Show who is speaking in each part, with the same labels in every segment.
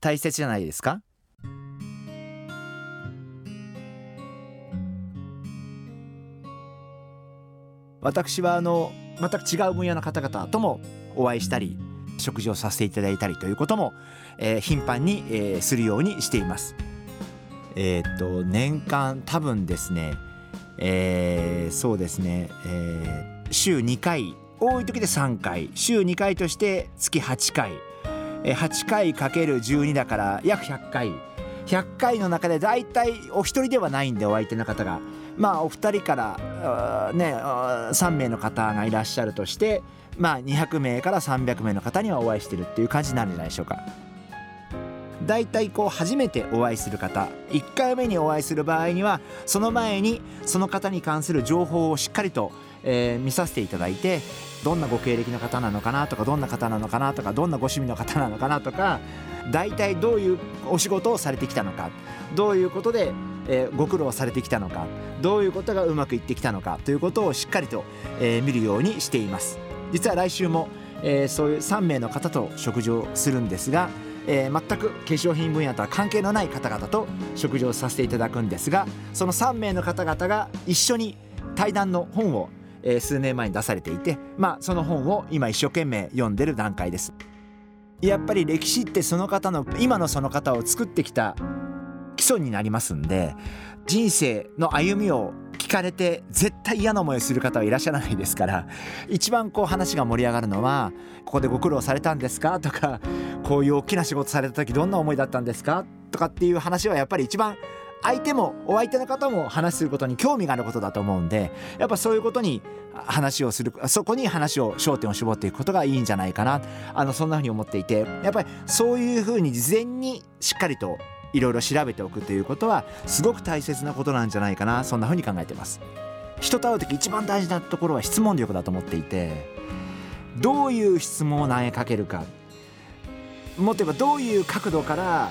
Speaker 1: 大切じゃないですか？私はあの全く違う分野の方々ともお会いしたり食事をさせていただいたりということも、えー、頻繁に、えー、するようにしています。えー、っと年間多分ですね、えー、そうですね、えー、週2回多い時で3回週2回として月8回8回かける12だから約100回100回の中で大体お一人ではないんでお相手の方がまあお二人からね3名の方がいらっしゃるとしてまあ200名から300名の方にはお会いしてるっていう感じになるんじゃないでしょうか。だいたいこう初めてお会いする方1回目にお会いする場合にはその前にその方に関する情報をしっかりと、えー、見させていただいてどんなご経歴の方なのかなとかどんな方なのかなとかどんなご趣味の方なのかなとか大体どういうお仕事をされてきたのかどういうことで、えー、ご苦労されてきたのかどういうことがうまくいってきたのかということをしっかりと、えー、見るようにしています。実は来週も、えー、そういう3名の方と食事をするんですが、えー、全く化粧品分野とは関係のない方々と食事をさせていただくんですがその3名の方々が一緒に対談の本をえー、数年前に出されていて、まあ、その本を今一生懸命読んでる段階ですやっぱり歴史ってその方の今のその方を作ってきた基礎になりますんで人生の歩みを聞かれて絶対嫌な思いをする方はいらっしゃらないですから一番こう話が盛り上がるのは「ここでご苦労されたんですか?」とか「こういう大きな仕事された時どんな思いだったんですか?」とかっていう話はやっぱり一番相手もお相手の方も話することに興味があることだと思うんでやっぱそういうことに話をするそこに話を焦点を絞っていくことがいいんじゃないかな。あのそんなふうに思っていてやっぱりそういうふうに事前にしっかりといろいろ調べておくということはすごく大切なことなんじゃないかな。そんなふうに考えてます。人と会う時一番大事なところは質問力だと思っていてどういう質問を投げかけるか。もっと言えばどういう角度から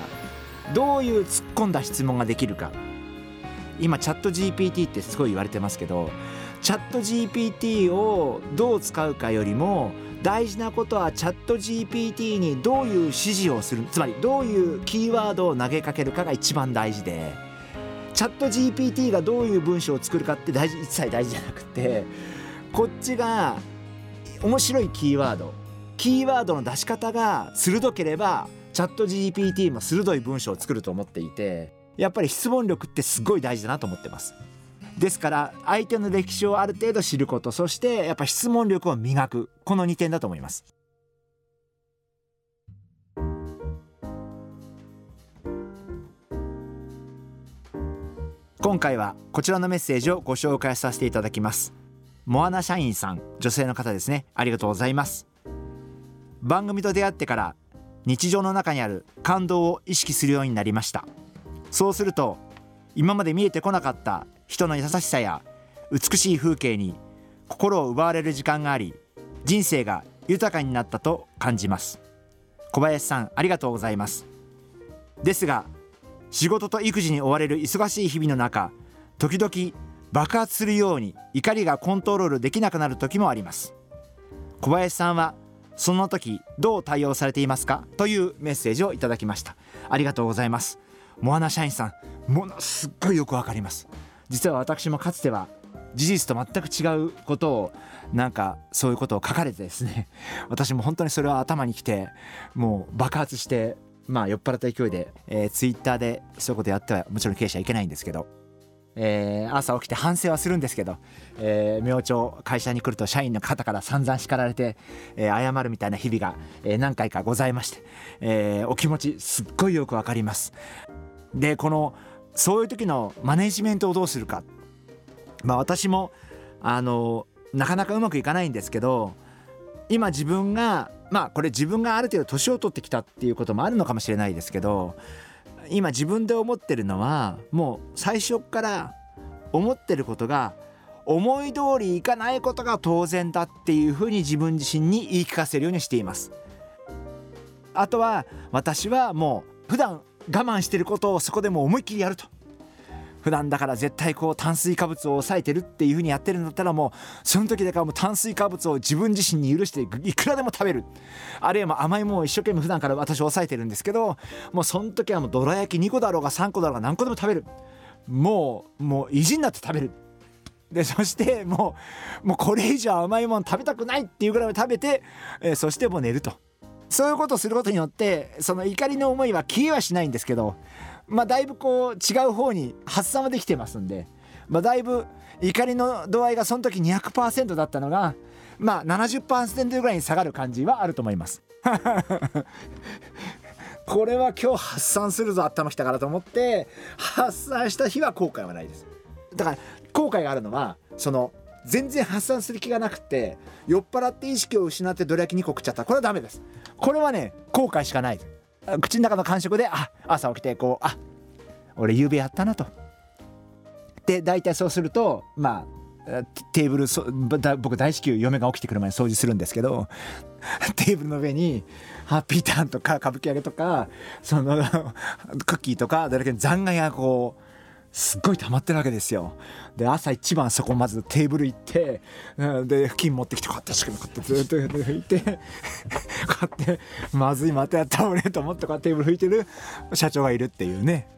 Speaker 1: どういう突っ込んだ質問ができるか。今チャット GPT ってすごい言われてますけどチャット GPT をどう使うかよりも大事なことはチャット GPT にどういう指示をするつまりどういうキーワードを投げかけるかが一番大事でチャット GPT がどういう文章を作るかって大事一切大事じゃなくてこっちが面白いキーワードキーワードの出し方が鋭ければチャット GPT も鋭い文章を作ると思っていてやっぱり質問力ってすごい大事だなと思ってます。ですから相手の歴史をある程度知ることそしてやっぱ質問力を磨くこの2点だと思います。今回はこちらのメッセージをご紹介させていただきます。モアナ社員さん女性の方ですね。ありがとうございます。番組と出会ってから日常の中にある感動を意識するようになりました。そうすると今まで見えてこなかった人の優しさや美しい風景に心を奪われる時間があり人生が豊かになったと感じます。小林さんありがとうございます。ですが仕事と育児に追われる忙しい日々の中時々爆発するように怒りがコントロールできなくなる時もあります。小林さんはその時どう対応されていますかというメッセージをいただきました。ありがとうございます。モアナ社員さんものすっごいよくわかります。実は私もかつては事実と全く違うことをなんかそういうことを書かれてですね。私も本当にそれは頭にきてもう爆発してまあ酔っ払った勢いで、えー、ツイッターでそういうことやってはもちろん経営者はいけないんですけど。えー、朝起きて反省はするんですけど、えー、明朝会社に来ると社員の方から散々叱られて、えー、謝るみたいな日々が、え何回かございまして、えお気持ちすっごいよくわかります。でこのそういう時のマネジメントをどうするか。まあ私もあのなかなかうまくいかないんですけど今自分がまあこれ自分がある程度年を取ってきたっていうこともあるのかもしれないですけど今自分で思ってるのはもう最初から思ってることが思い通りいかないことが当然だっていうふうに自分自身に言い聞かせるようにしています。あとは私はもう普段我慢してることをそこでも思いっきりやると。普段だから絶対こう炭水化物を抑えてるっていう風にやってるんだったらもうその時だからもう炭水化物を自分自身に許していく。らでも食べる。あるいはもう甘いものを一生懸命普段から私抑えてるんですけどもうその時はもうどら焼き2個だろうが3個だろうが何個でも食べる。もうもう意地になって食べる。でそしてもうもうこれ以上甘いもの食べたくないっていうぐらい食べて、えー、そしてもう寝ると。そういうことをすることによってその怒りの思いは消えはしないんですけどまあだいぶこう違う方に発散はできてますんで、まあ、だいぶ怒りの度合いがその時200%だったのがまあ70%ぐらいに下がる感じはあると思います。これは今日発散するぞ頭きたからと思って発散した日は後悔はないです。だから後悔があるのはその全然発散する気がなくて酔っ払って意識を失ってどら焼き2個食っちゃったこれはダメです。これはね後悔しかない。口の中の感触であ朝起きてこうあ俺夕べやったなと。で大体そうするとまあテーブルそ僕大至急嫁が起きてくる前に掃除するんですけど テーブルの上にハッピーターンとか歌舞伎揚げとかそのクッキーとかどれだけ残骸がこうすっごい溜まってるわけですよ。で朝一番そこまずテーブル行ってで布巾持ってきてこうやってしかこうやってずっと拭いてこうやってまずいまたやった俺と思ってこうやってテーブル拭いてる社長がいるっていうね。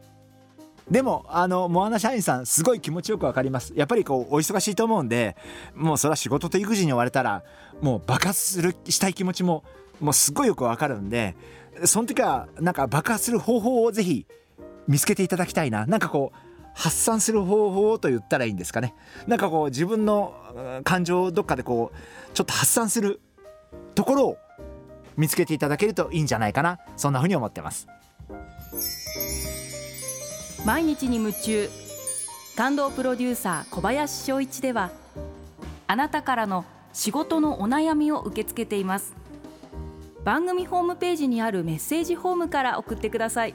Speaker 1: でもあのモアナ社員さんすごい気持ちよくわかります。やっぱりこうお忙しいと思うんでもうそれは仕事と育児に追われたらもう爆発するしたい気持ちももうすごいよくわかるんでその時はなんか爆発する方法をぜひ見つけていただきたいな。なんかこう発散する方法と言ったらいいんですかね。なんかこう自分の感情をどっかでこうちょっと発散するところを見つけていただけるといいんじゃないかな。そんなふうに思ってます。
Speaker 2: 毎日に夢中。感動プロデューサー小林翔一ではあなたからの仕事のお悩みを受け付けています。番組ホームページにあるメッセージホームから送ってください。